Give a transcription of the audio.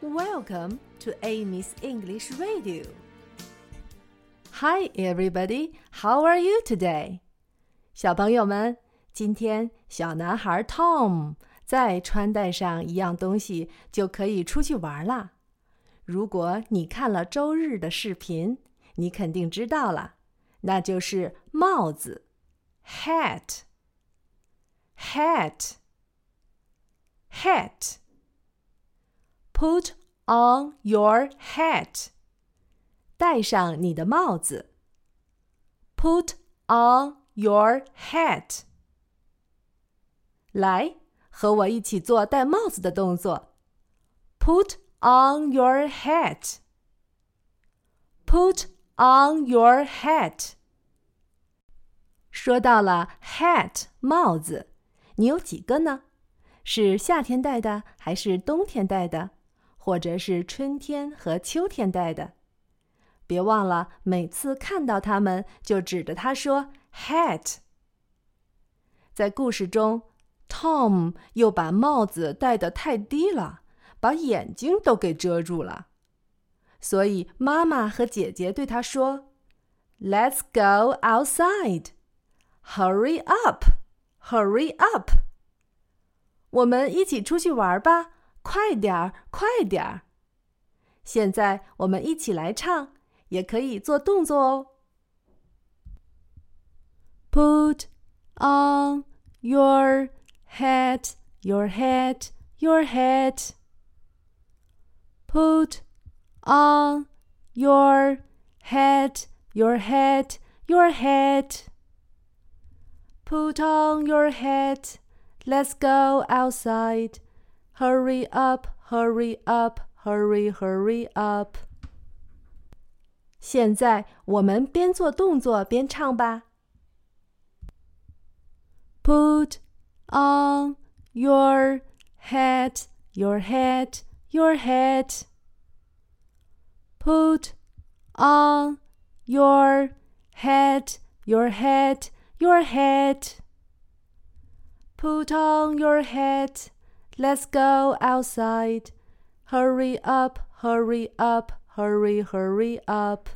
Welcome to Amy's English Radio. Hi, everybody. How are you today? 小朋友们，今天小男孩 Tom 再穿戴上一样东西，就可以出去玩啦。如果你看了周日的视频，你肯定知道了，那就是帽子 （hat）。hat hat Put on your hat 戴上你的帽子 put on your hat 来和我一起做戴帽子的动作 put on your hat put on your hat 说到了 hat 帽子你有几个呢？是夏天戴的，还是冬天戴的，或者是春天和秋天戴的？别忘了，每次看到它们就指着它说 “hat”。在故事中，Tom 又把帽子戴得太低了，把眼睛都给遮住了，所以妈妈和姐姐对他说：“Let's go outside. Hurry up.” Hurry up！我们一起出去玩吧，快点儿，快点儿！现在我们一起来唱，也可以做动作哦。Put on your hat, your hat, your hat. Put on your hat, your hat, your hat. Put on your hat, let's go outside. Hurry up, hurry up, hurry, hurry up. 现在我们边做动作边唱吧。Put on your hat, your hat, your hat. Put on your hat, your hat your hat. Put on your hat. Let's go outside. Hurry up, hurry up, hurry, hurry up.